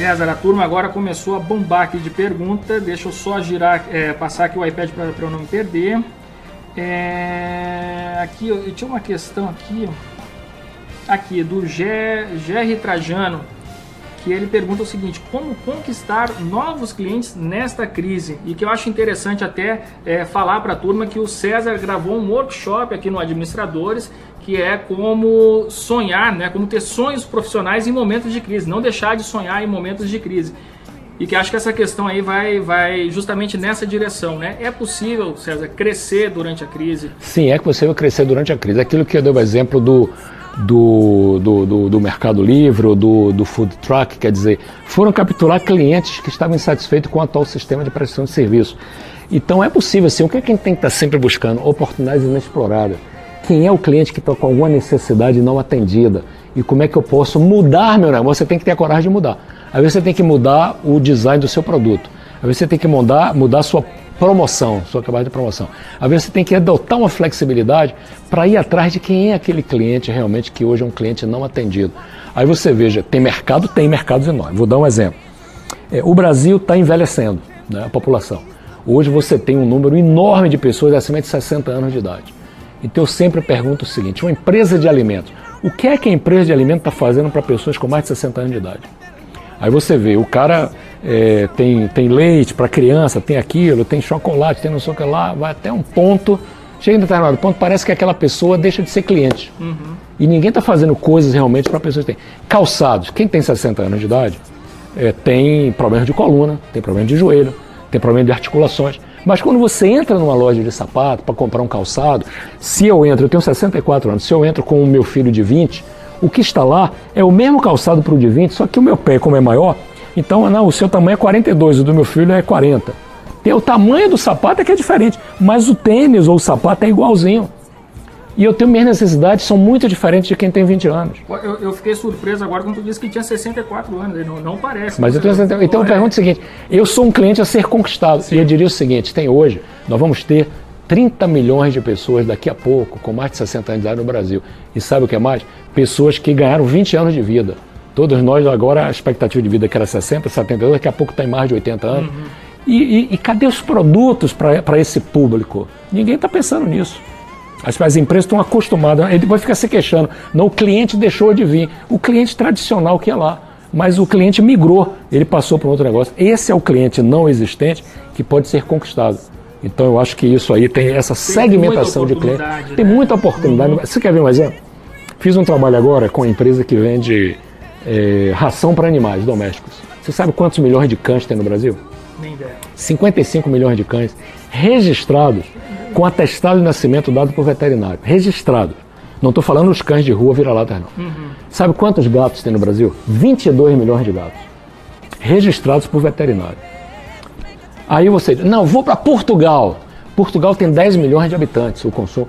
César, a turma agora começou a bombar aqui de pergunta. Deixa eu só girar, é, passar aqui o iPad para eu não me perder. É, aqui eu, tinha uma questão aqui, aqui do Jerry Trajano, que ele pergunta o seguinte: como conquistar novos clientes nesta crise? E que eu acho interessante até é, falar para a turma que o César gravou um workshop aqui no Administradores que é como sonhar, né? como ter sonhos profissionais em momentos de crise, não deixar de sonhar em momentos de crise. E que acho que essa questão aí vai, vai justamente nessa direção, né? É possível, César, crescer durante a crise? Sim, é possível crescer durante a crise. Aquilo que eu dei o exemplo do, do, do, do, do Mercado Livre do, do Food Truck, quer dizer, foram capturar clientes que estavam insatisfeitos com o atual sistema de prestação de serviço. Então é possível, sim. O que, é que a gente tem que estar sempre buscando? Oportunidades inexploradas quem é o cliente que está com alguma necessidade não atendida e como é que eu posso mudar meu negócio. Você tem que ter a coragem de mudar. Às vezes você tem que mudar o design do seu produto. Às vezes você tem que mudar, mudar sua promoção, sua cabide de promoção. Às vezes você tem que adotar uma flexibilidade para ir atrás de quem é aquele cliente realmente que hoje é um cliente não atendido. Aí você veja, tem mercado, tem mercados enormes. Vou dar um exemplo. É, o Brasil está envelhecendo, né, a população. Hoje você tem um número enorme de pessoas acima de 60 anos de idade. Então eu sempre pergunto o seguinte: uma empresa de alimentos, o que é que a empresa de alimentos está fazendo para pessoas com mais de 60 anos de idade? Aí você vê, o cara é, tem, tem leite para criança, tem aquilo, tem chocolate, tem não sei o que lá, vai até um ponto, chega em determinado ponto, parece que aquela pessoa deixa de ser cliente. Uhum. E ninguém está fazendo coisas realmente para pessoas que têm. Calçados, quem tem 60 anos de idade é, tem problema de coluna, tem problema de joelho, tem problema de articulações. Mas quando você entra numa loja de sapato para comprar um calçado, se eu entro, eu tenho 64 anos, se eu entro com o meu filho de 20, o que está lá é o mesmo calçado para o de 20, só que o meu pé, como é maior, então não, o seu tamanho é 42, o do meu filho é 40. Tem o tamanho do sapato é que é diferente, mas o tênis ou o sapato é igualzinho. E eu tenho minhas necessidades são muito diferentes de quem tem 20 anos. Eu, eu fiquei surpreso agora quando tu disse que tinha 64 anos, não, não parece. Mas eu tenho, então, então eu pergunto o seguinte: eu sou um cliente a ser conquistado. Sim. E eu diria o seguinte: tem hoje, nós vamos ter 30 milhões de pessoas daqui a pouco com mais de 60 anos de idade no Brasil. E sabe o que é mais? Pessoas que ganharam 20 anos de vida. Todos nós agora, a expectativa de vida que era 60, 72, daqui a pouco tem mais de 80 anos. Uhum. E, e, e cadê os produtos para esse público? Ninguém está pensando nisso. As, as empresas estão acostumadas, ele depois fica se queixando. Não, o cliente deixou de vir. O cliente tradicional que é lá. Mas o cliente migrou, ele passou para outro negócio. Esse é o cliente não existente que pode ser conquistado. Então eu acho que isso aí tem essa tem segmentação de cliente. Né? Tem muita oportunidade. Uhum. Você quer ver um exemplo? Fiz um trabalho agora com a empresa que vende é, ração para animais domésticos. Você sabe quantos milhões de cães tem no Brasil? Nem ideia. 55 milhões de cães registrados com atestado de nascimento dado por veterinário. Registrado. Não estou falando os cães de rua vira-lata, não. Uhum. Sabe quantos gatos tem no Brasil? 22 milhões de gatos. Registrados por veterinário. Aí você diz, não, vou para Portugal. Portugal tem 10 milhões de habitantes, o consumo.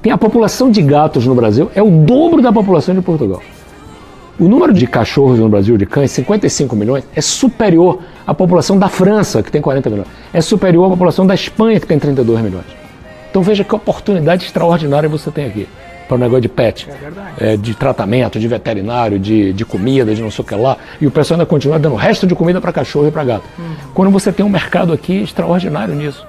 Tem a população de gatos no Brasil, é o dobro da população de Portugal. O número de cachorros no Brasil, de cães, 55 milhões, é superior à população da França, que tem 40 milhões. É superior à população da Espanha, que tem 32 milhões. Então veja que oportunidade extraordinária você tem aqui para o negócio de pet, é é, de tratamento, de veterinário, de, de comida, de não sei o que lá. E o pessoal ainda continua dando resto de comida para cachorro e para gato. Uhum. Quando você tem um mercado aqui extraordinário nisso.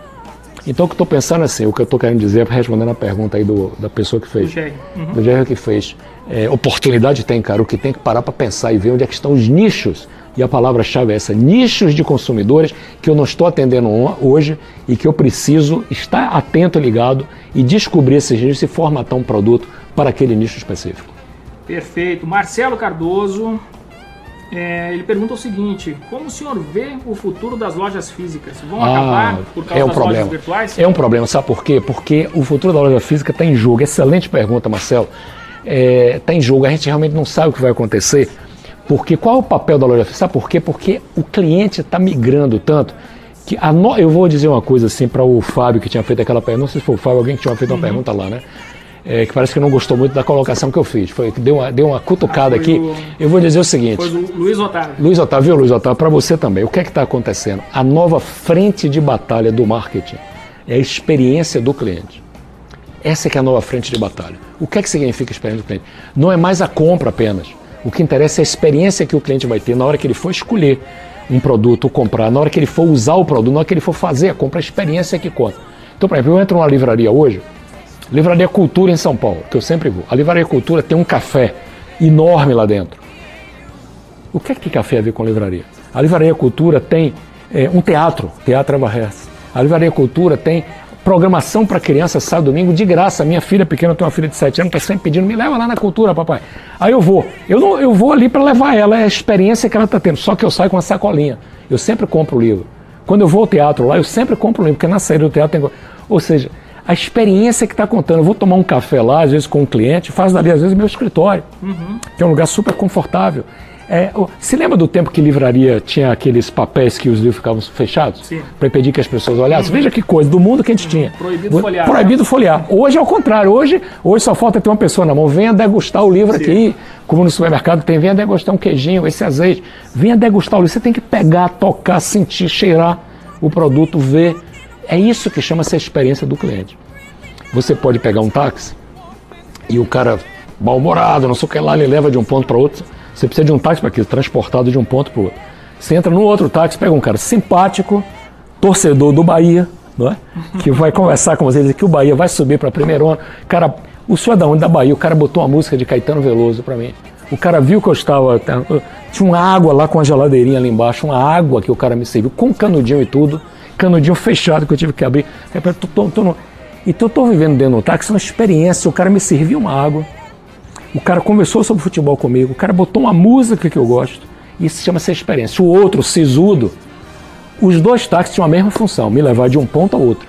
Então o que eu estou pensando assim, o que eu estou querendo dizer, respondendo a pergunta aí do, da pessoa que fez, do Jerry uhum. que fez, é, oportunidade tem, cara, o que tem que parar para pensar e ver onde é que estão os nichos e a palavra-chave é essa: nichos de consumidores que eu não estou atendendo hoje e que eu preciso estar atento, ligado e descobrir esses nichos e formatar um produto para aquele nicho específico. Perfeito. Marcelo Cardoso, é, ele pergunta o seguinte: como o senhor vê o futuro das lojas físicas? Vão ah, acabar por causa é um das problema. lojas virtuais? É um problema, sabe por quê? Porque o futuro da loja física está em jogo. Excelente pergunta, Marcelo. Está é, tá em jogo. A gente realmente não sabe o que vai acontecer. Porque qual é o papel da loja física? Sabe por quê? Porque o cliente está migrando tanto que a no... eu vou dizer uma coisa assim para o Fábio que tinha feito aquela pergunta, não sei se foi o Fábio, alguém que tinha feito uma uhum. pergunta lá, né? É, que parece que não gostou muito da colocação que eu fiz. Foi que deu uma, deu uma cutucada ah, aqui. Eu vou dizer o seguinte. Foi o Luiz Otávio. Luiz Otávio, viu, Luiz Otávio? Para você também. O que é que está acontecendo? A nova frente de batalha do marketing é a experiência do cliente. Essa é que é a nova frente de batalha. O que é que significa experiência do cliente? Não é mais a compra apenas. O que interessa é a experiência que o cliente vai ter na hora que ele for escolher um produto, comprar, na hora que ele for usar o produto, na hora que ele for fazer a compra, a experiência que conta. Então, por exemplo, eu entro numa livraria hoje, Livraria Cultura em São Paulo, que eu sempre vou. A Livraria Cultura tem um café enorme lá dentro. O que é que café a ver com livraria? A Livraria Cultura tem é, um teatro, Teatro Avarres. A Livraria Cultura tem programação para criança sábado domingo de graça. Minha filha pequena tem uma filha de 7 anos, está sempre pedindo, me leva lá na cultura, papai. Aí eu vou. Eu, não, eu vou ali para levar ela, é a experiência que ela está tendo. Só que eu saio com uma sacolinha. Eu sempre compro o livro. Quando eu vou ao teatro lá, eu sempre compro o livro, porque na saída do teatro tem. Ou seja, a experiência que está contando. Eu vou tomar um café lá, às vezes com um cliente, faz dali, às vezes, meu escritório, uhum. que é um lugar super confortável. É, se lembra do tempo que livraria tinha aqueles papéis que os livros ficavam fechados? Para impedir que as pessoas olhassem? Uhum. Veja que coisa, do mundo que a gente tinha. Proibido folhear. Proibido né? folhear. Hoje é o contrário. Hoje, hoje só falta ter uma pessoa na mão. Venha degustar o livro Sim. aqui. Como no supermercado tem, venha degustar um queijinho, esse azeite. Venha degustar o livro. Você tem que pegar, tocar, sentir, cheirar o produto, ver. É isso que chama-se a experiência do cliente. Você pode pegar um táxi e o cara mal-humorado, não sei o que lá, ele leva de um ponto para outro. Você precisa de um táxi para quê? Transportado de um ponto para o outro. Você entra no outro táxi, pega um cara simpático, torcedor do Bahia, não é? que vai conversar com vocês que o Bahia vai subir para a primeira onda. Cara, o senhor é da onde? Da Bahia. O cara botou uma música de Caetano Veloso para mim. O cara viu que eu estava. Tinha uma água lá com a geladeirinha ali embaixo, uma água que o cara me serviu, com canudinho e tudo. Canudinho fechado que eu tive que abrir. Tô, tô, tô. Então eu estou vivendo dentro do táxi uma experiência. O cara me serviu uma água. O cara conversou sobre futebol comigo. O cara botou uma música que eu gosto. Isso chama-se experiência. O outro, o sisudo, os dois táxis tinham a mesma função, me levar de um ponto ao outro.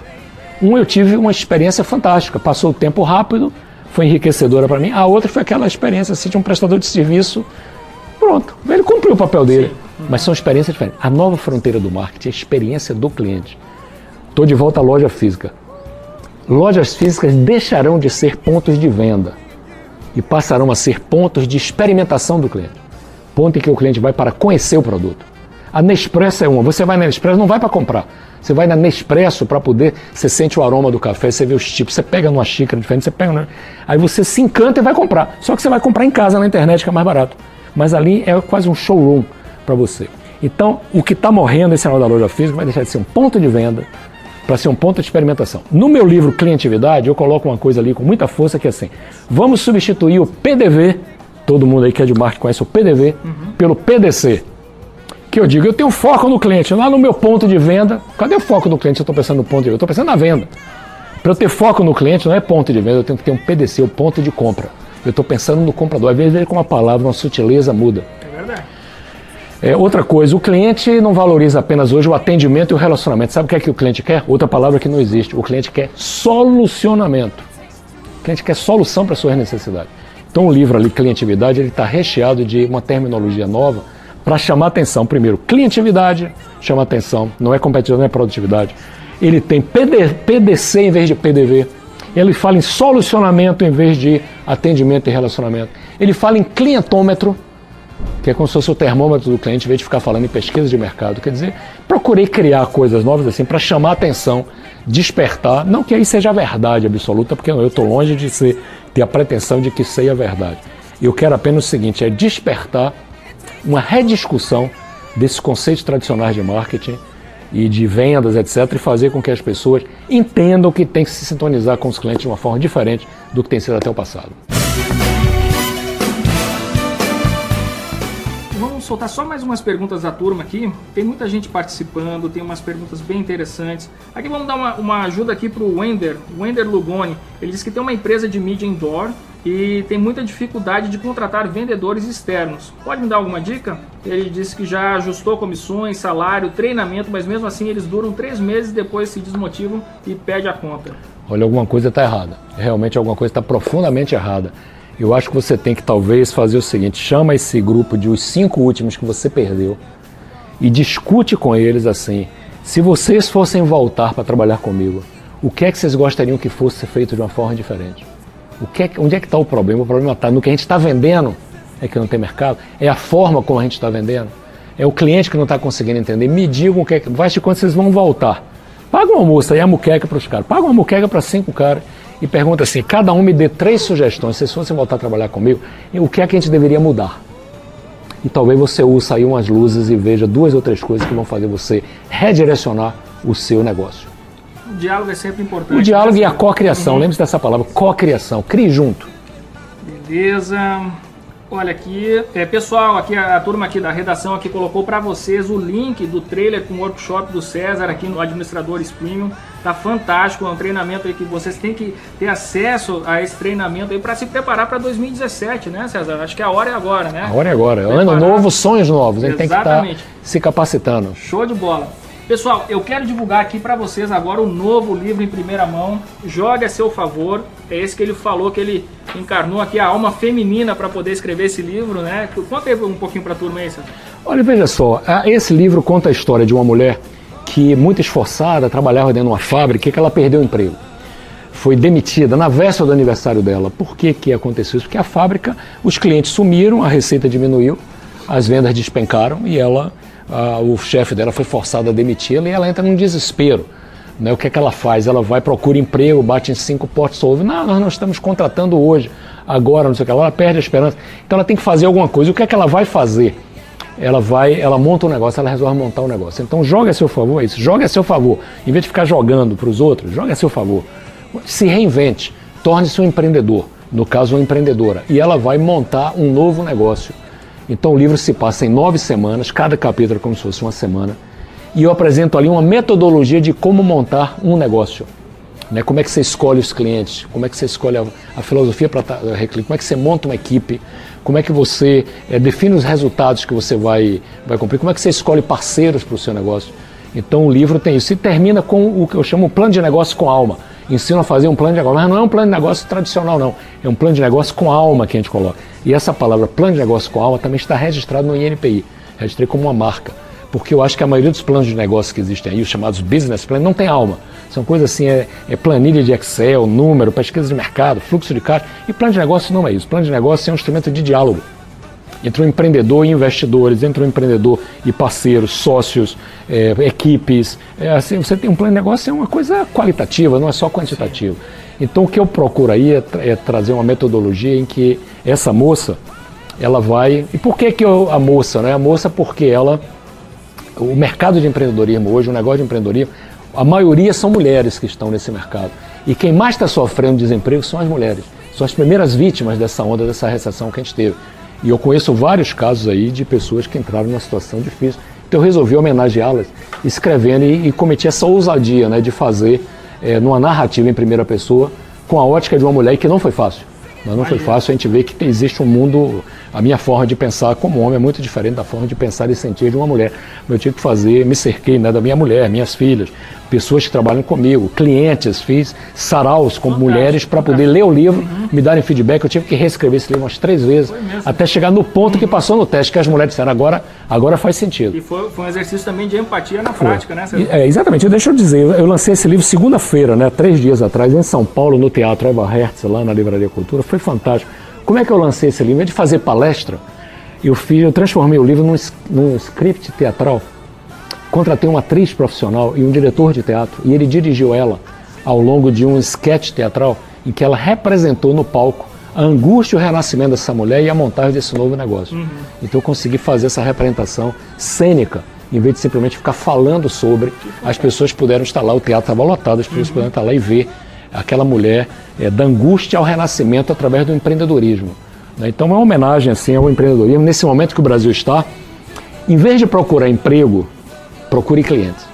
Um eu tive uma experiência fantástica, passou o tempo rápido, foi enriquecedora para mim. A outra foi aquela experiência assim, de um prestador de serviço. Pronto, ele cumpriu o papel dele. Sim. Mas são experiências diferentes. A nova fronteira do marketing é a experiência do cliente. Estou de volta à loja física. Lojas físicas deixarão de ser pontos de venda e passarão a ser pontos de experimentação do cliente. Ponto em que o cliente vai para conhecer o produto. A Nespresso é uma. Você vai na Nespresso, não vai para comprar. Você vai na Nespresso para poder. Você sente o aroma do café, você vê os tipos, você pega numa xícara diferente, você pega. Né? Aí você se encanta e vai comprar. Só que você vai comprar em casa na internet, que é mais barato. Mas ali é quase um showroom para você. Então, o que está morrendo nesse sinal da loja física vai deixar de ser um ponto de venda para ser um ponto de experimentação. No meu livro Clientividade, eu coloco uma coisa ali com muita força que é assim: vamos substituir o PDV, todo mundo aí que é de marketing conhece o PDV, uhum. pelo PDC que eu digo, eu tenho foco no cliente, lá no meu ponto de venda. Cadê o foco no cliente? Eu estou pensando no ponto de venda, eu estou pensando na venda. Para eu ter foco no cliente, não é ponto de venda, eu tenho que ter um PDC, o um ponto de compra. Eu estou pensando no comprador. Às vezes, com uma palavra, uma sutileza muda. É outra coisa, o cliente não valoriza apenas hoje o atendimento e o relacionamento. Sabe o que é que o cliente quer? Outra palavra que não existe. O cliente quer solucionamento. O cliente quer solução para suas necessidades. Então o livro ali, Clientividade, ele está recheado de uma terminologia nova para chamar atenção. Primeiro, clientividade chama atenção, não é competitividade, não é produtividade. Ele tem PD, PDC em vez de PDV. Ele fala em solucionamento em vez de atendimento e relacionamento. Ele fala em clientômetro, que é como se fosse o termômetro do cliente, em vez de ficar falando em pesquisa de mercado. Quer dizer, procurei criar coisas novas assim para chamar atenção, despertar. Não que aí seja a verdade absoluta, porque eu estou longe de ser, ter a pretensão de que sei a verdade. Eu quero apenas o seguinte: é despertar uma rediscussão desses conceitos tradicionais de marketing e de vendas, etc., e fazer com que as pessoas entendam que tem que se sintonizar com os clientes de uma forma diferente do que tem sido até o passado. Vamos soltar só mais umas perguntas da turma aqui. Tem muita gente participando, tem umas perguntas bem interessantes. Aqui vamos dar uma, uma ajuda aqui para o Wender, Wender Lugoni. Ele disse que tem uma empresa de mídia indoor e tem muita dificuldade de contratar vendedores externos. Pode me dar alguma dica? Ele disse que já ajustou comissões, salário, treinamento, mas mesmo assim eles duram três meses depois se desmotivam e pede a conta. Olha, alguma coisa está errada. Realmente alguma coisa está profundamente errada. Eu acho que você tem que talvez fazer o seguinte: chama esse grupo de os cinco últimos que você perdeu e discute com eles assim. Se vocês fossem voltar para trabalhar comigo, o que é que vocês gostariam que fosse feito de uma forma diferente? O que é, onde é que está o problema? O problema está no que a gente está vendendo, é que não tem mercado, é a forma como a gente está vendendo, é o cliente que não está conseguindo entender. Me digam o que é que. Vai de quando vocês vão voltar. Paga uma almoço aí, a muqueca para os caras. Paga uma muqueca para cinco caras e pergunta assim: cada um me dê três sugestões, se vocês fossem voltar a trabalhar comigo, o que é que a gente deveria mudar? E talvez você ouça aí umas luzes e veja duas ou três coisas que vão fazer você redirecionar o seu negócio. O diálogo é sempre importante. O diálogo e a cocriação, uhum. lembre-se dessa palavra, cocriação, crie junto. Beleza. Olha aqui, é, pessoal, aqui a, a, turma aqui da redação aqui colocou para vocês o link do trailer com o workshop do César aqui no Administradores Premium. Tá fantástico, é um treinamento aí que vocês têm que ter acesso a esse treinamento aí para se preparar para 2017, né, César? Acho que a hora é agora, né? A hora é agora. Ano novo, sonhos novos. A gente tem que estar tá se capacitando. Show de bola. Pessoal, eu quero divulgar aqui para vocês agora o novo livro em primeira mão. Jogue a seu favor. É esse que ele falou que ele encarnou aqui a alma feminina para poder escrever esse livro, né? Conta aí um pouquinho para a turma aí, César. Olha, veja só, esse livro conta a história de uma mulher que, muito esforçada, trabalhava dentro de uma fábrica e que ela perdeu o emprego. Foi demitida na véspera do aniversário dela. Por que, que aconteceu isso? Porque a fábrica, os clientes sumiram, a receita diminuiu, as vendas despencaram e ela o chefe dela foi forçado a demiti-la e ela entra num desespero. Né? O que é que ela faz? Ela vai, procura emprego, bate em cinco portas, ouve, não, nós não estamos contratando hoje, agora, não sei o que, ela perde a esperança. Então ela tem que fazer alguma coisa. O que é que ela vai fazer? Ela vai, ela monta um negócio, ela resolve montar um negócio. Então joga a seu favor é isso, joga a seu favor. Em vez de ficar jogando para os outros, joga a seu favor. Se reinvente, torne-se um empreendedor, no caso uma empreendedora, e ela vai montar um novo negócio. Então o livro se passa em nove semanas, cada capítulo é como se fosse uma semana e eu apresento ali uma metodologia de como montar um negócio. Né? Como é que você escolhe os clientes, como é que você escolhe a, a filosofia para como é que você monta uma equipe, como é que você é, define os resultados que você vai, vai cumprir, como é que você escolhe parceiros para o seu negócio. Então o livro tem isso. E termina com o que eu chamo de plano de negócio com alma. Ensina a fazer um plano de negócio, mas não é um plano de negócio tradicional, não. É um plano de negócio com alma que a gente coloca. E essa palavra plano de negócio com alma também está registrado no INPI. Registrei como uma marca porque eu acho que a maioria dos planos de negócio que existem aí, os chamados business plans, não tem alma. São coisas assim, é, é, planilha de Excel, número, pesquisa de mercado, fluxo de caixa. E plano de negócio não é isso. Plano de negócio é um instrumento de diálogo entre o empreendedor e investidores, entre o empreendedor e parceiros, sócios, é, equipes. É, assim, você tem um plano de negócio, é uma coisa qualitativa, não é só quantitativa. Então o que eu procuro aí é, é trazer uma metodologia em que essa moça, ela vai. E por que, que eu, a moça? Né? A moça porque ela o mercado de empreendedorismo hoje, o negócio de empreendedorismo, a maioria são mulheres que estão nesse mercado. E quem mais está sofrendo desemprego são as mulheres. São as primeiras vítimas dessa onda, dessa recessão que a gente teve. E eu conheço vários casos aí de pessoas que entraram numa situação difícil. Então eu resolvi homenageá-las escrevendo e, e, cometi essa ousadia né, de fazer é, numa narrativa em primeira pessoa com a ótica de uma mulher que não foi fácil. Mas não foi fácil, a gente vê que existe um mundo a minha forma de pensar como homem é muito diferente da forma de pensar e sentir de uma mulher. Eu tive que fazer, me cerquei né, da minha mulher, minhas filhas, pessoas que trabalham comigo, clientes, fiz saraus com Fantástico. mulheres para poder ler o livro, uhum. me darem feedback. Eu tive que reescrever esse livro umas três vezes, até chegar no ponto uhum. que passou no teste, que as mulheres disseram, agora, agora faz sentido. E foi, foi um exercício também de empatia na foi. prática, né? É, exatamente. Deixa eu dizer, eu lancei esse livro segunda-feira, né, três dias atrás, em São Paulo, no Teatro Eva Hertz, lá na Livraria Cultura. Foi fantástico. Como é que eu lancei esse livro? Em vez de fazer palestra, eu, fiz, eu transformei o livro num, num script teatral. Contratei uma atriz profissional e um diretor de teatro, e ele dirigiu ela ao longo de um sketch teatral em que ela representou no palco a angústia e o renascimento dessa mulher e a montagem desse novo negócio. Uhum. Então eu consegui fazer essa representação cênica, em vez de simplesmente ficar falando sobre, as pessoas puderam estar lá, o teatro estava lotado, as pessoas uhum. puderam estar lá e ver aquela mulher é, da angústia ao renascimento através do empreendedorismo. Né? Então é uma homenagem assim ao empreendedorismo. Nesse momento que o Brasil está, em vez de procurar emprego, procure clientes.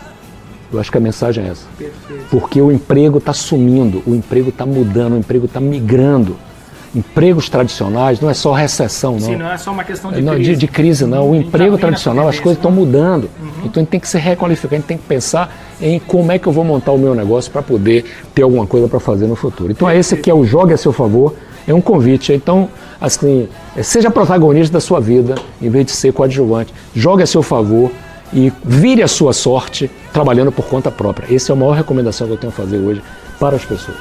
Eu acho que a mensagem é essa. Perfeito. Porque o emprego está sumindo, o emprego está mudando, o emprego está migrando. Empregos tradicionais não é só recessão, não. Sim, não é só uma questão de não, crise. De, de crise, não. O emprego tradicional, as coisas estão mudando. Uhum. Então a gente tem que se requalificar, a gente tem que pensar em como é que eu vou montar o meu negócio para poder ter alguma coisa para fazer no futuro. Então é esse que é o Jogue a seu favor, é um convite. Então, assim, seja protagonista da sua vida, em vez de ser coadjuvante. Jogue a seu favor e vire a sua sorte trabalhando por conta própria. Essa é a maior recomendação que eu tenho a fazer hoje para as pessoas.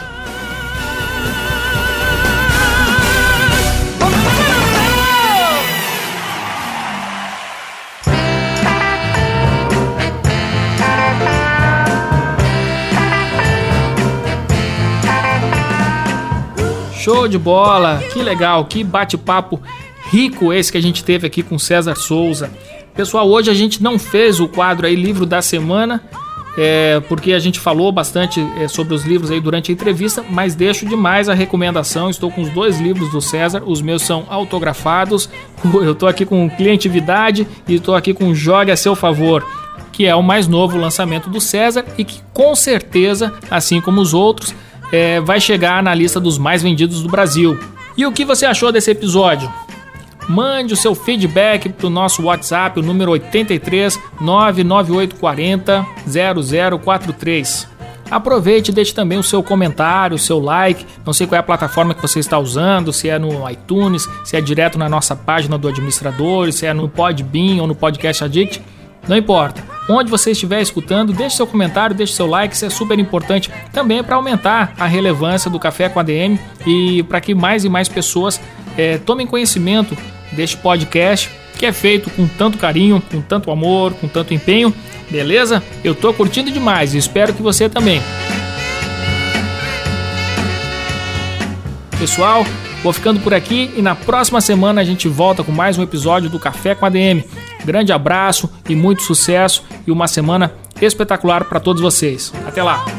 Show de bola, que legal, que bate-papo rico esse que a gente teve aqui com César Souza. Pessoal, hoje a gente não fez o quadro aí livro da semana, é, porque a gente falou bastante é, sobre os livros aí durante a entrevista, mas deixo demais a recomendação. Estou com os dois livros do César, os meus são autografados. Eu estou aqui com Clientividade e estou aqui com Jogue a seu favor, que é o mais novo lançamento do César e que com certeza, assim como os outros, é, vai chegar na lista dos mais vendidos do Brasil. E o que você achou desse episódio? Mande o seu feedback para o nosso WhatsApp, o número 83 99840 0043. Aproveite e deixe também o seu comentário, o seu like. Não sei qual é a plataforma que você está usando, se é no iTunes, se é direto na nossa página do administrador, se é no Podbean ou no Podcast Addict. Não importa. Onde você estiver escutando, deixe seu comentário, deixe seu like, isso é super importante também para aumentar a relevância do Café com ADM e para que mais e mais pessoas é, tomem conhecimento deste podcast que é feito com tanto carinho, com tanto amor, com tanto empenho, beleza? Eu tô curtindo demais e espero que você também. Pessoal, vou ficando por aqui e na próxima semana a gente volta com mais um episódio do Café com a DM. Grande abraço e muito sucesso e uma semana espetacular para todos vocês. Até lá!